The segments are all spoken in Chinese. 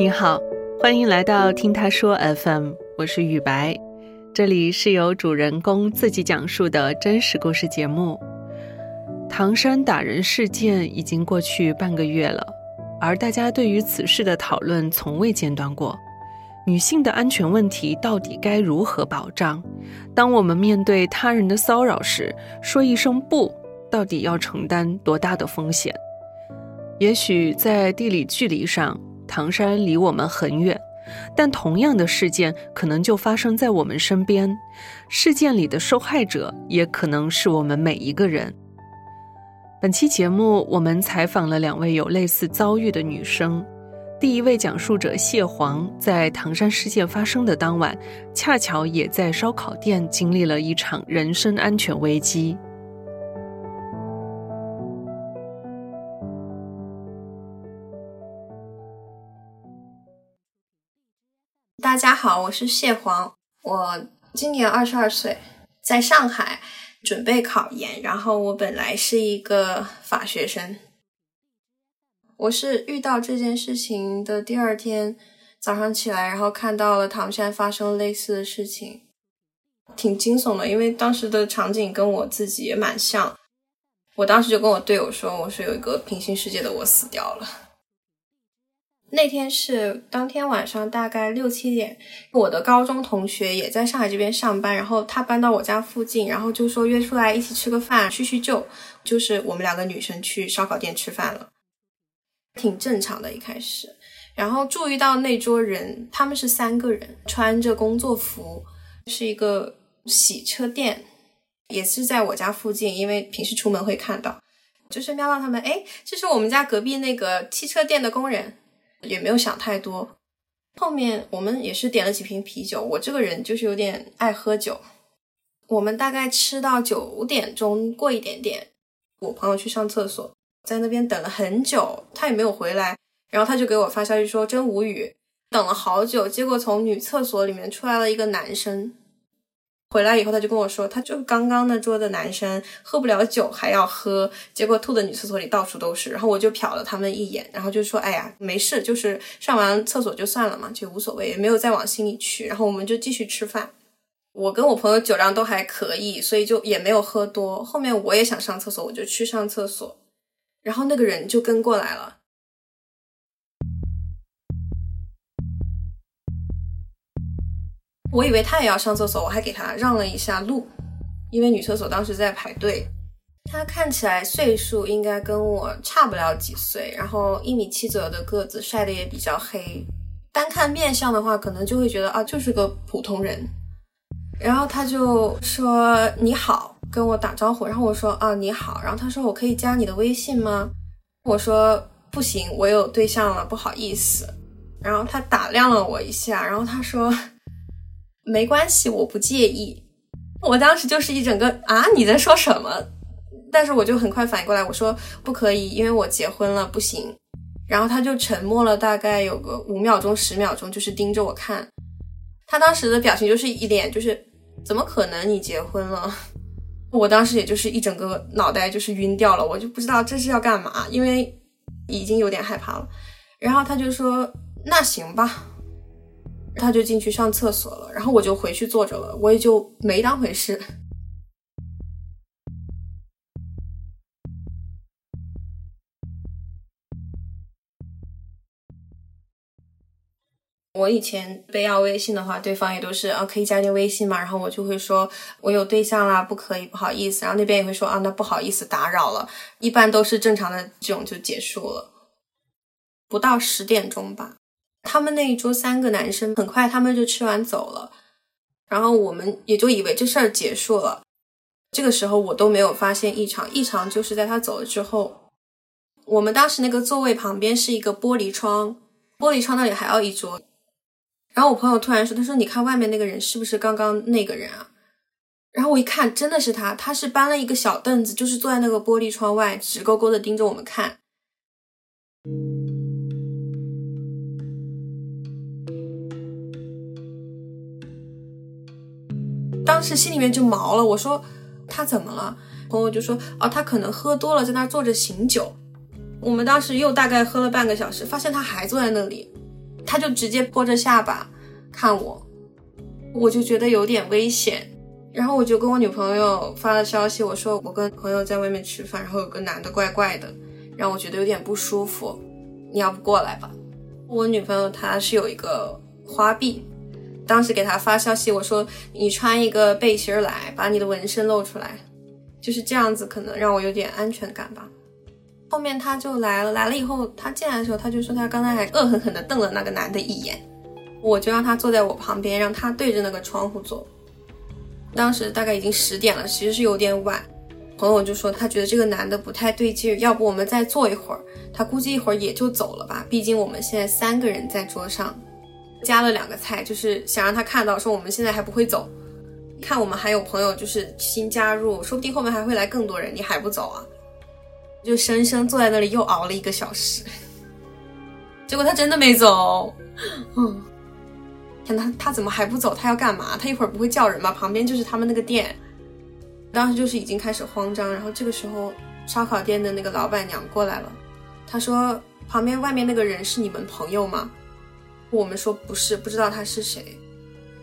你好，欢迎来到听他说 FM，我是雨白，这里是由主人公自己讲述的真实故事节目。唐山打人事件已经过去半个月了，而大家对于此事的讨论从未间断过。女性的安全问题到底该如何保障？当我们面对他人的骚扰时，说一声不，到底要承担多大的风险？也许在地理距离上，唐山离我们很远，但同样的事件可能就发生在我们身边。事件里的受害者也可能是我们每一个人。本期节目，我们采访了两位有类似遭遇的女生。第一位讲述者谢黄，在唐山事件发生的当晚，恰巧也在烧烤店经历了一场人身安全危机。大家好，我是谢黄，我今年二十二岁，在上海准备考研，然后我本来是一个法学生。我是遇到这件事情的第二天早上起来，然后看到了唐山发生类似的事情，挺惊悚的，因为当时的场景跟我自己也蛮像。我当时就跟我队友说：“我说有一个平行世界的我死掉了。”那天是当天晚上大概六七点，我的高中同学也在上海这边上班，然后他搬到我家附近，然后就说约出来一起吃个饭叙叙旧，就是我们两个女生去烧烤店吃饭了。挺正常的，一开始，然后注意到那桌人，他们是三个人，穿着工作服，是一个洗车店，也是在我家附近，因为平时出门会看到，就是瞄到他们，哎，这是我们家隔壁那个汽车店的工人，也没有想太多。后面我们也是点了几瓶啤酒，我这个人就是有点爱喝酒，我们大概吃到九点钟过一点点，我朋友去上厕所。在那边等了很久，他也没有回来，然后他就给我发消息说真无语，等了好久，结果从女厕所里面出来了一个男生，回来以后他就跟我说，他就刚刚那桌的男生喝不了酒还要喝，结果吐的女厕所里到处都是，然后我就瞟了他们一眼，然后就说哎呀没事，就是上完厕所就算了嘛，就无所谓，也没有再往心里去，然后我们就继续吃饭，我跟我朋友酒量都还可以，所以就也没有喝多，后面我也想上厕所，我就去上厕所。然后那个人就跟过来了，我以为他也要上厕所，我还给他让了一下路，因为女厕所当时在排队。他看起来岁数应该跟我差不了几岁，然后一米七左右的个子，晒得也比较黑。单看面相的话，可能就会觉得啊，就是个普通人。然后他就说：“你好。”跟我打招呼，然后我说啊你好，然后他说我可以加你的微信吗？我说不行，我有对象了，不好意思。然后他打量了我一下，然后他说没关系，我不介意。我当时就是一整个啊你在说什么？但是我就很快反应过来，我说不可以，因为我结婚了，不行。然后他就沉默了大概有个五秒钟十秒钟，就是盯着我看。他当时的表情就是一脸就是怎么可能你结婚了？我当时也就是一整个脑袋就是晕掉了，我就不知道这是要干嘛，因为已经有点害怕了。然后他就说：“那行吧。”他就进去上厕所了，然后我就回去坐着了，我也就没当回事。我以前被要微信的话，对方也都是啊，可以加你微信嘛？然后我就会说，我有对象啦，不可以，不好意思。然后那边也会说啊，那不好意思打扰了。一般都是正常的这种就结束了。不到十点钟吧，他们那一桌三个男生，很快他们就吃完走了。然后我们也就以为这事儿结束了。这个时候我都没有发现异常，异常就是在他走了之后，我们当时那个座位旁边是一个玻璃窗，玻璃窗那里还有一桌。然后我朋友突然说：“他说你看外面那个人是不是刚刚那个人啊？”然后我一看，真的是他，他是搬了一个小凳子，就是坐在那个玻璃窗外，直勾勾的盯着我们看。当时心里面就毛了，我说他怎么了？朋友就说：“哦，他可能喝多了，在那坐着醒酒。”我们当时又大概喝了半个小时，发现他还坐在那里。他就直接拨着下巴看我，我就觉得有点危险。然后我就跟我女朋友发了消息，我说我跟朋友在外面吃饭，然后有个男的怪怪的，让我觉得有点不舒服，你要不过来吧？我女朋友她是有一个花臂，当时给他发消息，我说你穿一个背心来，把你的纹身露出来，就是这样子，可能让我有点安全感吧。后面他就来了，来了以后，他进来的时候，他就说他刚才还恶狠狠地瞪了那个男的一眼，我就让他坐在我旁边，让他对着那个窗户坐。当时大概已经十点了，其实是有点晚。朋友就说他觉得这个男的不太对劲，要不我们再坐一会儿？他估计一会儿也就走了吧。毕竟我们现在三个人在桌上，加了两个菜，就是想让他看到说我们现在还不会走。看我们还有朋友就是新加入，说不定后面还会来更多人，你还不走啊？就生生坐在那里又熬了一个小时，结果他真的没走。嗯。天他他怎么还不走？他要干嘛？他一会儿不会叫人吧？旁边就是他们那个店，当时就是已经开始慌张。然后这个时候，烧烤店的那个老板娘过来了，她说：“旁边外面那个人是你们朋友吗？”我们说不是，不知道他是谁。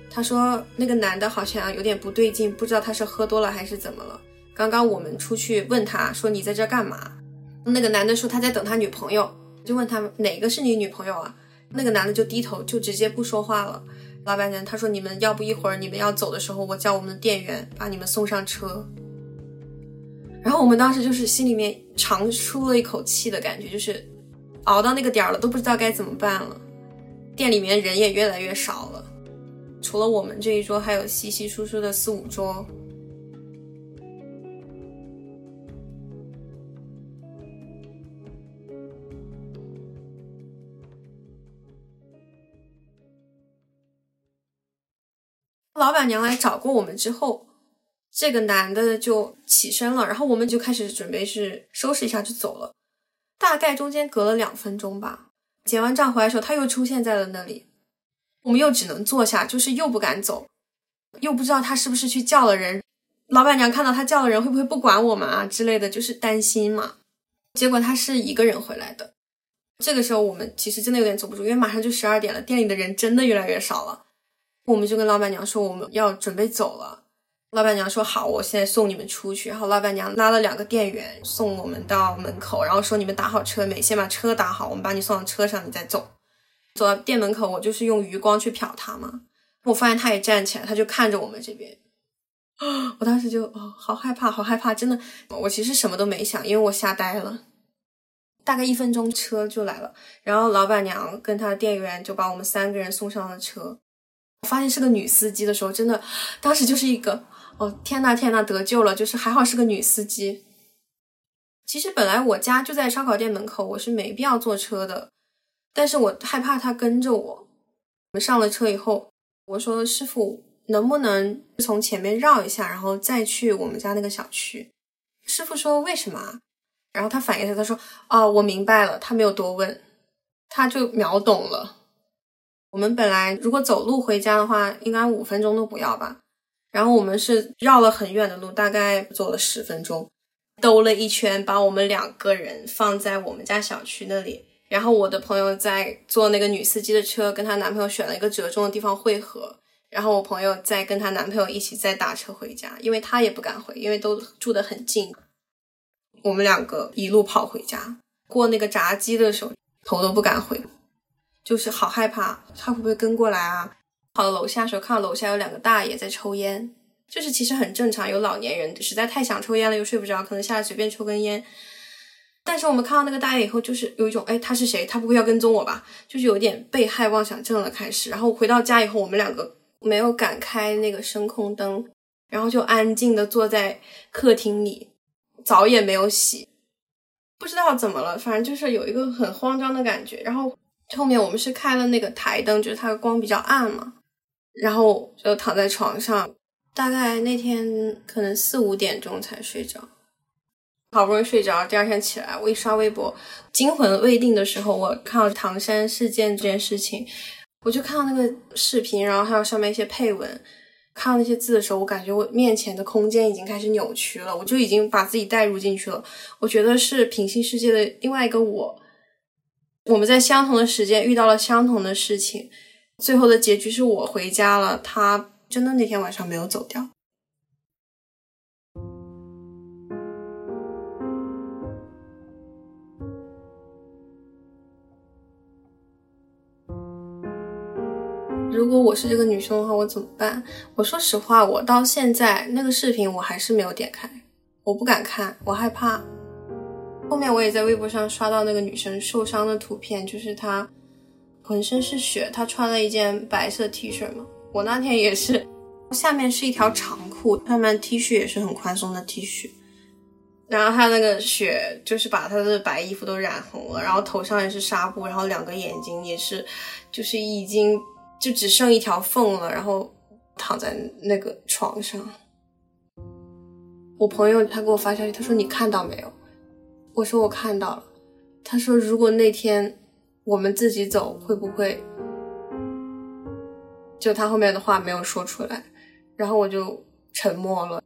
他说那个男的好像有点不对劲，不知道他是喝多了还是怎么了。刚刚我们出去问他说你在这干嘛？那个男的说他在等他女朋友，就问他哪个是你女朋友啊？那个男的就低头，就直接不说话了。老板娘他说：“你们要不一会儿你们要走的时候，我叫我们的店员把你们送上车。”然后我们当时就是心里面长出了一口气的感觉，就是熬到那个点儿了，都不知道该怎么办了。店里面人也越来越少了，除了我们这一桌，还有稀稀疏疏的四五桌。老板娘来找过我们之后，这个男的就起身了，然后我们就开始准备是收拾一下就走了。大概中间隔了两分钟吧，结完账回来的时候，他又出现在了那里，我们又只能坐下，就是又不敢走，又不知道他是不是去叫了人。老板娘看到他叫了人，会不会不管我们啊之类的，就是担心嘛。结果他是一个人回来的。这个时候我们其实真的有点坐不住，因为马上就十二点了，店里的人真的越来越少了。我们就跟老板娘说我们要准备走了，老板娘说好，我现在送你们出去。然后老板娘拉了两个店员送我们到门口，然后说你们打好车没？先把车打好，我们把你送到车上，你再走。走到店门口，我就是用余光去瞟他嘛，我发现他也站起来，他就看着我们这边。我当时就哦，好害怕，好害怕，真的。我其实什么都没想，因为我吓呆了。大概一分钟车就来了，然后老板娘跟他的店员就把我们三个人送上了车。我发现是个女司机的时候，真的，当时就是一个哦天呐天呐得救了，就是还好是个女司机。其实本来我家就在烧烤店门口，我是没必要坐车的，但是我害怕他跟着我。我们上了车以后，我说师傅能不能从前面绕一下，然后再去我们家那个小区？师傅说为什么？然后他反应下，他说哦我明白了，他没有多问，他就秒懂了。我们本来如果走路回家的话，应该五分钟都不要吧。然后我们是绕了很远的路，大概走了十分钟，兜了一圈，把我们两个人放在我们家小区那里。然后我的朋友在坐那个女司机的车，跟她男朋友选了一个折中的地方汇合。然后我朋友再跟她男朋友一起再打车回家，因为她也不敢回，因为都住得很近。我们两个一路跑回家，过那个闸机的时候，头都不敢回。就是好害怕，他会不会跟过来啊？跑到楼下的时候，看到楼下有两个大爷在抽烟，就是其实很正常，有老年人实在太想抽烟了又睡不着，可能下来随便抽根烟。但是我们看到那个大爷以后，就是有一种，哎，他是谁？他不会要跟踪我吧？就是有点被害妄想症了开始。然后回到家以后，我们两个没有敢开那个声控灯，然后就安静的坐在客厅里，澡也没有洗，不知道怎么了，反正就是有一个很慌张的感觉，然后。后面我们是开了那个台灯，就是它的光比较暗嘛，然后就躺在床上，大概那天可能四五点钟才睡着，好不容易睡着，第二天起来，我一刷微博，惊魂未定的时候，我看到唐山事件这件事情，我就看到那个视频，然后还有上面一些配文，看到那些字的时候，我感觉我面前的空间已经开始扭曲了，我就已经把自己带入进去了，我觉得是平行世界的另外一个我。我们在相同的时间遇到了相同的事情，最后的结局是我回家了，他真的那天晚上没有走掉。如果我是这个女生的话，我怎么办？我说实话，我到现在那个视频我还是没有点开，我不敢看，我害怕。后面我也在微博上刷到那个女生受伤的图片，就是她浑身是血，他穿了一件白色 T 恤嘛。我那天也是，下面是一条长裤，上面 T 恤也是很宽松的 T 恤，然后他那个血就是把他的白衣服都染红了，然后头上也是纱布，然后两个眼睛也是，就是已经就只剩一条缝了，然后躺在那个床上。我朋友他给我发消息，他说你看到没有？我说我看到了，他说如果那天我们自己走会不会？就他后面的话没有说出来，然后我就沉默了。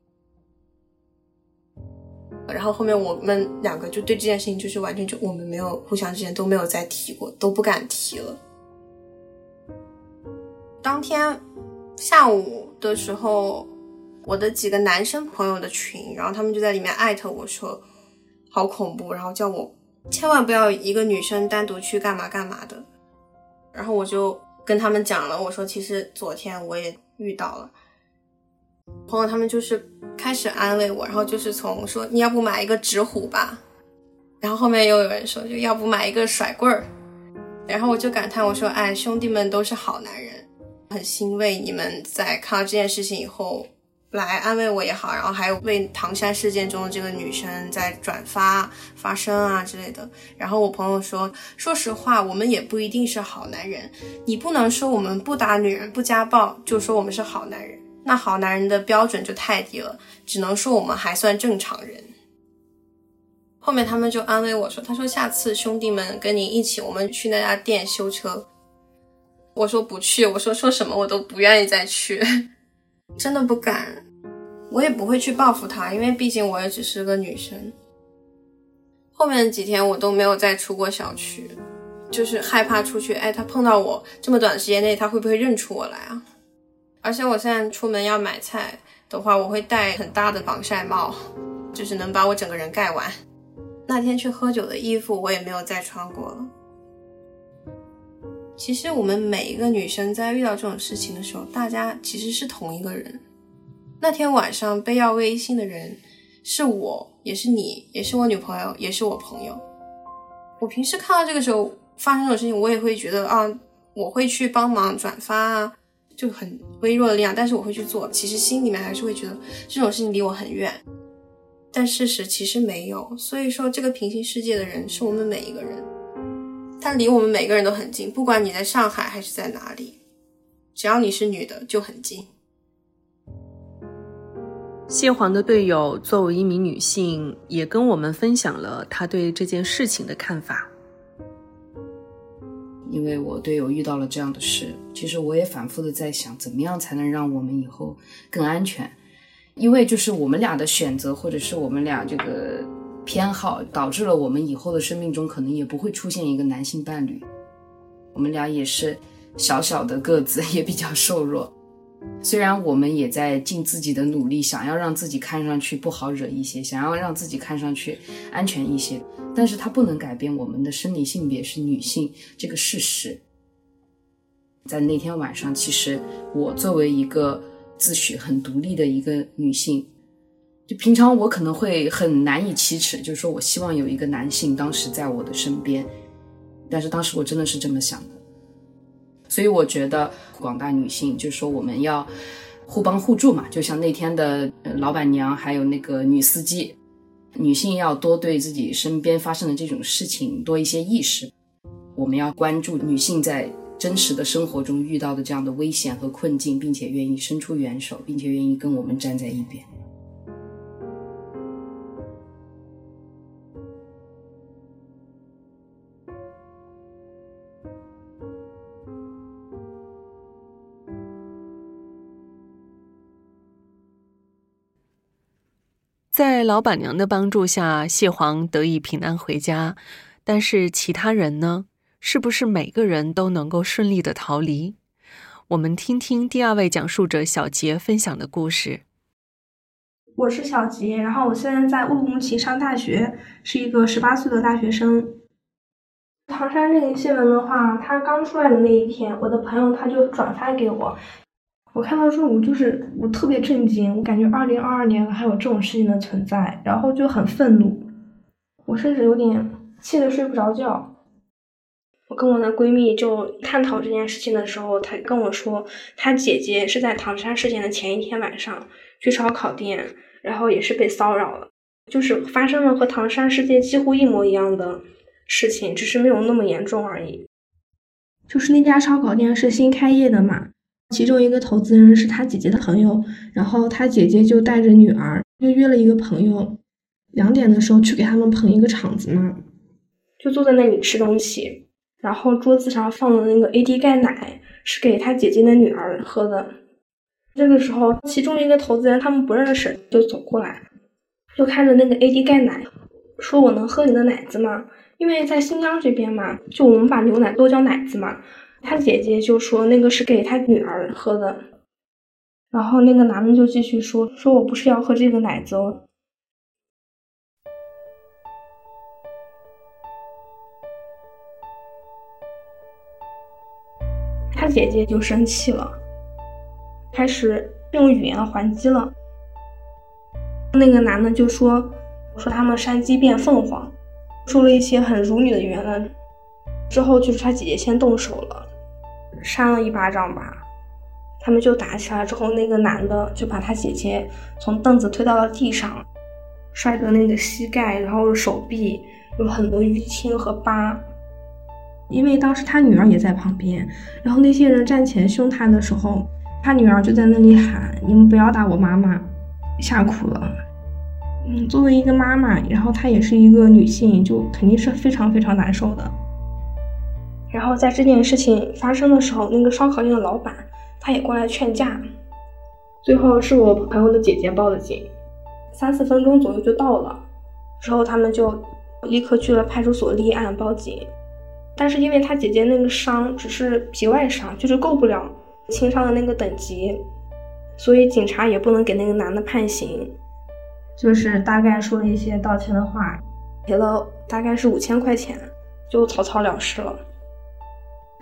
然后后面我们两个就对这件事情就是完全就我们没有互相之间都没有再提过，都不敢提了。当天下午的时候，我的几个男生朋友的群，然后他们就在里面艾特我说。好恐怖，然后叫我千万不要一个女生单独去干嘛干嘛的。然后我就跟他们讲了，我说其实昨天我也遇到了。朋友他们就是开始安慰我，然后就是从说你要不买一个纸虎吧，然后后面又有人说就要不买一个甩棍儿，然后我就感叹我说哎兄弟们都是好男人，很欣慰你们在看到这件事情以后。来安慰我也好，然后还有为唐山事件中的这个女生在转发发声啊之类的。然后我朋友说，说实话，我们也不一定是好男人。你不能说我们不打女人、不家暴，就说我们是好男人，那好男人的标准就太低了。只能说我们还算正常人。后面他们就安慰我说，他说下次兄弟们跟你一起，我们去那家店修车。我说不去，我说说什么我都不愿意再去。真的不敢，我也不会去报复他，因为毕竟我也只是个女生。后面几天我都没有再出过小区，就是害怕出去，哎，他碰到我这么短时间内，他会不会认出我来啊？而且我现在出门要买菜的话，我会戴很大的防晒帽，就是能把我整个人盖完。那天去喝酒的衣服我也没有再穿过了。其实我们每一个女生在遇到这种事情的时候，大家其实是同一个人。那天晚上被要微信的人是我，也是你，也是我女朋友，也是我朋友。我平时看到这个时候发生这种事情，我也会觉得啊，我会去帮忙转发啊，就很微弱的力量，但是我会去做。其实心里面还是会觉得这种事情离我很远，但事实其实没有。所以说，这个平行世界的人是我们每一个人。它离我们每个人都很近，不管你在上海还是在哪里，只要你是女的就很近。谢黄的队友作为一名女性，也跟我们分享了她对这件事情的看法。因为我队友遇到了这样的事，其实我也反复的在想，怎么样才能让我们以后更安全？因为就是我们俩的选择，或者是我们俩这个。偏好导致了我们以后的生命中可能也不会出现一个男性伴侣。我们俩也是小小的个子，也比较瘦弱。虽然我们也在尽自己的努力，想要让自己看上去不好惹一些，想要让自己看上去安全一些，但是它不能改变我们的生理性别是女性这个事实。在那天晚上，其实我作为一个自诩很独立的一个女性。就平常我可能会很难以启齿，就是说我希望有一个男性当时在我的身边，但是当时我真的是这么想的，所以我觉得广大女性就是说我们要互帮互助嘛，就像那天的老板娘还有那个女司机，女性要多对自己身边发生的这种事情多一些意识，我们要关注女性在真实的生活中遇到的这样的危险和困境，并且愿意伸出援手，并且愿意跟我们站在一边。在老板娘的帮助下，谢黄得以平安回家。但是其他人呢？是不是每个人都能够顺利的逃离？我们听听第二位讲述者小杰分享的故事。我是小杰，然后我现在在乌鲁木齐上大学，是一个十八岁的大学生。唐山这个新闻的话，它刚出来的那一天，我的朋友他就转发给我，我看到之后，我就是我特别震惊，我感觉二零二二年还有这种事情的存在，然后就很愤怒，我甚至有点气得睡不着觉。我跟我的闺蜜就探讨这件事情的时候，她跟我说，她姐姐是在唐山事件的前一天晚上去烧烤店，然后也是被骚扰了，就是发生了和唐山事件几乎一模一样的事情，只是没有那么严重而已。就是那家烧烤店是新开业的嘛，其中一个投资人是他姐姐的朋友，然后他姐姐就带着女儿，就约了一个朋友，两点的时候去给他们捧一个场子嘛，就坐在那里吃东西。然后桌子上放的那个 AD 钙奶是给他姐姐的女儿喝的。这个时候，其中一个投资人他们不认识，就走过来，就看着那个 AD 钙奶，说：“我能喝你的奶子吗？”因为在新疆这边嘛，就我们把牛奶都叫奶子嘛。他姐姐就说那个是给他女儿喝的。然后那个男的就继续说：“说我不是要喝这个奶子哦。”他姐姐就生气了，开始用语言还击了。那个男的就说：“说他们山鸡变凤凰，说了一些很辱女的言论。”之后就是他姐姐先动手了，扇了一巴掌吧，他们就打起来。之后那个男的就把他姐姐从凳子推到了地上，摔得那个膝盖，然后手臂有很多淤青和疤。因为当时他女儿也在旁边，然后那些人站前凶他的时候，他女儿就在那里喊：“你们不要打我妈妈！”吓哭了。嗯，作为一个妈妈，然后她也是一个女性，就肯定是非常非常难受的。然后在这件事情发生的时候，那个烧烤店的老板他也过来劝架，最后是我朋友的姐姐报的警，三四分钟左右就到了，之后他们就立刻去了派出所立案报警。但是因为他姐姐那个伤只是皮外伤，就是够不了轻伤的那个等级，所以警察也不能给那个男的判刑，就是大概说了一些道歉的话，赔了大概是五千块钱，就草草了事了。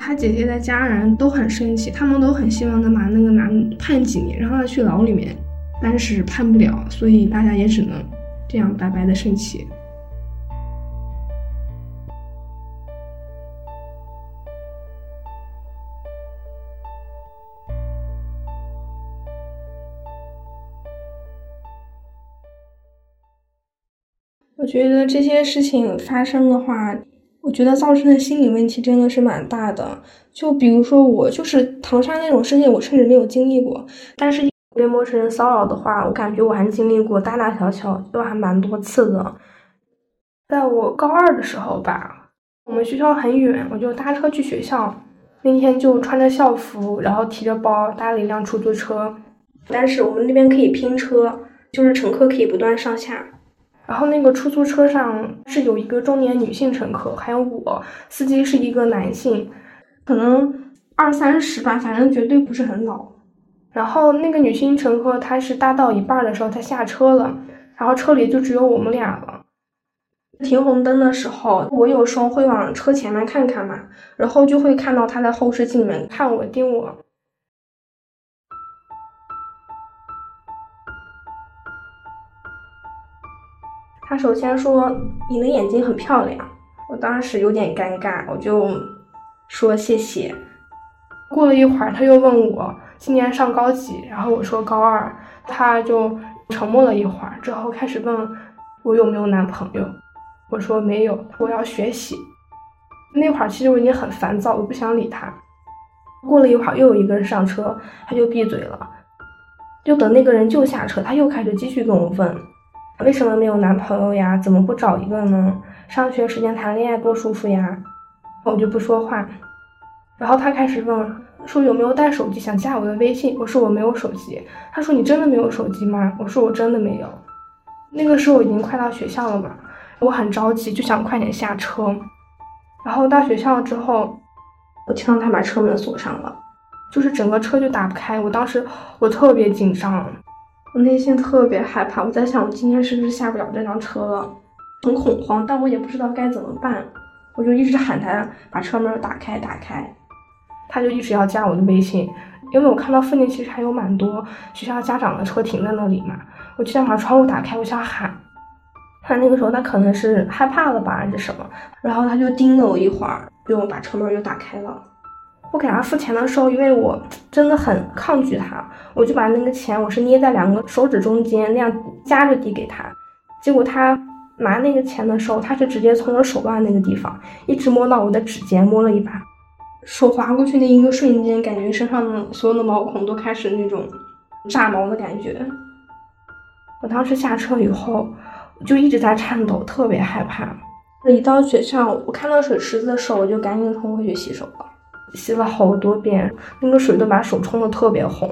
他姐姐的家人都很生气，他们都很希望能把那个男判几年，让他去牢里面，但是判不了，所以大家也只能这样白白的生气。我觉得这些事情发生的话，我觉得造成的心理问题真的是蛮大的。就比如说我就是唐山那种事情，我甚至没有经历过。但是被陌生人骚扰的话，我感觉我还经历过大大小小，都还蛮多次的。在我高二的时候吧，我们学校很远，我就搭车去学校。那天就穿着校服，然后提着包搭了一辆出租车。但是我们那边可以拼车，就是乘客可以不断上下。然后那个出租车上是有一个中年女性乘客，还有我，司机是一个男性，可能二三十吧，反正绝对不是很老。然后那个女性乘客她是搭到一半的时候她下车了，然后车里就只有我们俩了。停红灯的时候，我有时候会往车前面看看嘛，然后就会看到她在后视镜里面看我盯我。他首先说你的眼睛很漂亮，我当时有点尴尬，我就说谢谢。过了一会儿，他又问我今年上高几，然后我说高二，他就沉默了一会儿，之后开始问我有没有男朋友，我说没有，我要学习。那会儿其实我已经很烦躁，我不想理他。过了一会儿，又有一个人上车，他就闭嘴了，就等那个人就下车，他又开始继续跟我问。为什么没有男朋友呀？怎么不找一个呢？上学时间谈恋爱多舒服呀！我就不说话。然后他开始问，说有没有带手机，想加我的微信。我说我没有手机。他说你真的没有手机吗？我说我真的没有。那个时候已经快到学校了嘛，我很着急，就想快点下车。然后到学校之后，我听到他把车门锁上了，就是整个车就打不开。我当时我特别紧张，我内心特别害怕。我在想，我今天是不是下不了这辆车了？很恐慌，但我也不知道该怎么办。我就一直喊他把车门打开，打开。他就一直要加我的微信，因为我看到附近其实还有蛮多学校家长的车停在那里嘛。我就想把窗户打开，我想喊。他那个时候他可能是害怕了吧，还是什么？然后他就盯了我一会儿，就把车门又打开了。我给他付钱的时候，因为我真的很抗拒他，我就把那个钱我是捏在两个手指中间那样夹着递给他。结果他拿那个钱的时候，他是直接从我手腕那个地方一直摸到我的指尖，摸了一把。手划过去那一个瞬间，感觉身上的所有的毛孔都开始那种炸毛的感觉。我当时下车以后。就一直在颤抖，特别害怕。一到学校，我看到水池子的时候，我就赶紧冲过去洗手了，洗了好多遍，那个水都把手冲的特别红。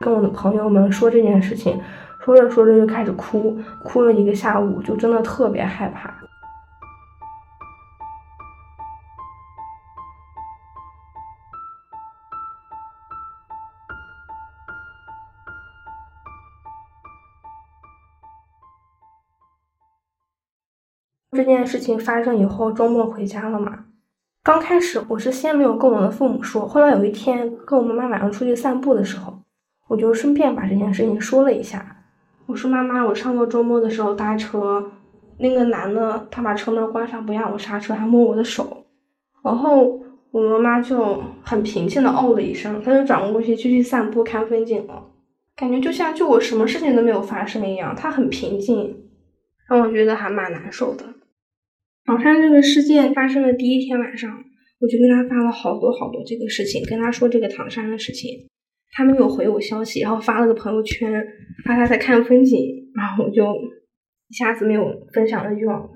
跟我的朋友们说这件事情，说着说着就开始哭，哭了一个下午，就真的特别害怕。这件事情发生以后，周末回家了嘛？刚开始我是先没有跟我的父母说，后来有一天跟我妈妈晚上出去散步的时候，我就顺便把这件事情说了一下。我说妈妈，我上个周末的时候搭车，那个男的他把车门关上不让我刹车，还摸我的手。然后我妈妈就很平静的哦了一声，她就转过去继续散步看风景了，感觉就像就我什么事情都没有发生一样，她很平静，让我觉得还蛮难受的。唐山这个事件发生的第一天晚上，我就跟他发了好多好多这个事情，跟他说这个唐山的事情，他没有回我消息，然后发了个朋友圈，发他在看风景，然后我就一下子没有分享的欲望了。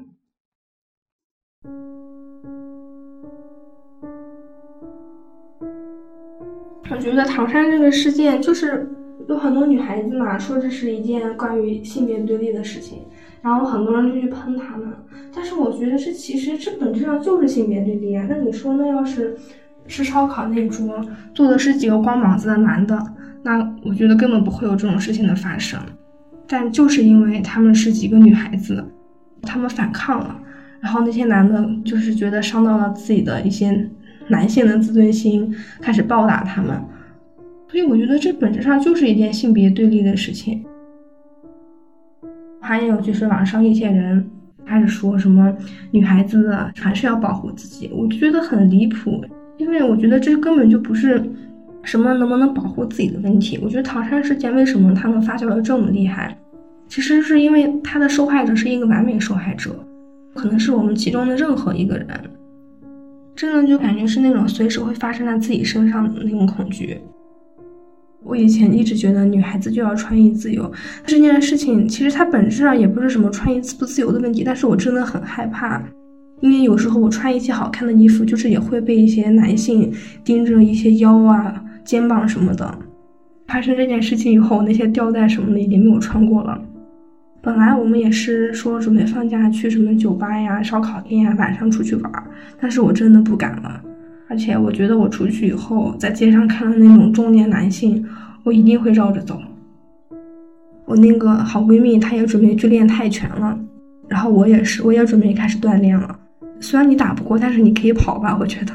我觉得唐山这个事件就是有很多女孩子嘛，说这是一件关于性别对立的事情。然后很多人就去喷他们，但是我觉得这其实这本质上就是性别对立啊。那你说，那要是吃烧烤那桌坐的是几个光膀子的男的，那我觉得根本不会有这种事情的发生。但就是因为他们是几个女孩子，他们反抗了，然后那些男的就是觉得伤到了自己的一些男性的自尊心，开始暴打他们。所以我觉得这本质上就是一件性别对立的事情。还有就是网上一些人开始说什么女孩子还是要保护自己，我就觉得很离谱，因为我觉得这根本就不是什么能不能保护自己的问题。我觉得唐山事件为什么它能发酵的这么厉害，其实是因为它的受害者是一个完美受害者，可能是我们其中的任何一个人，真的就感觉是那种随时会发生在自己身上的那种恐惧。我以前一直觉得女孩子就要穿衣自由，这件事情其实它本质上也不是什么穿衣自不自由的问题，但是我真的很害怕，因为有时候我穿一些好看的衣服，就是也会被一些男性盯着一些腰啊、肩膀什么的。发生这件事情以后，那些吊带什么的已经没有穿过了。本来我们也是说准备放假去什么酒吧呀、烧烤店呀，晚上出去玩，但是我真的不敢了。而且我觉得我出去以后，在街上看到那种中年男性，我一定会绕着走。我那个好闺蜜，她也准备去练泰拳了，然后我也是，我也准备开始锻炼了。虽然你打不过，但是你可以跑吧，我觉得，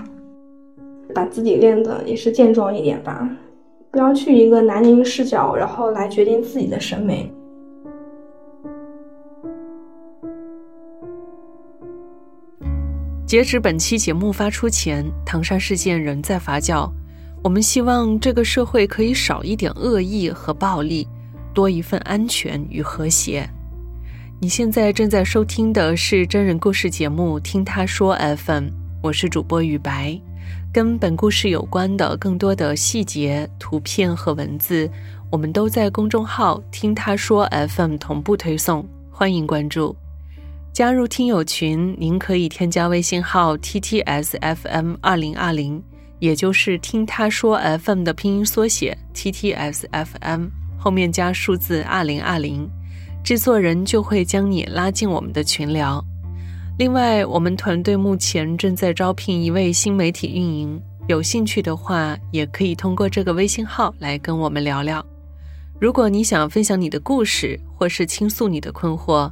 把自己练的也是健壮一点吧，不要去一个男凝视角，然后来决定自己的审美。截止本期节目发出前，唐山事件仍在发酵。我们希望这个社会可以少一点恶意和暴力，多一份安全与和谐。你现在正在收听的是真人故事节目《听他说 FM》，我是主播雨白。跟本故事有关的更多的细节、图片和文字，我们都在公众号“听他说 FM” 同步推送，欢迎关注。加入听友群您可以添加微信号 ttsfm 二零二零也就是听他说 fm 的拼音缩写 ttsfm 后面加数字二零二零制作人就会将你拉进我们的群聊。另外我们团队目前正在招聘一位新媒体运营有兴趣的话也可以通过这个微信号来跟我们聊聊。如果你想分享你的故事或是倾诉你的困惑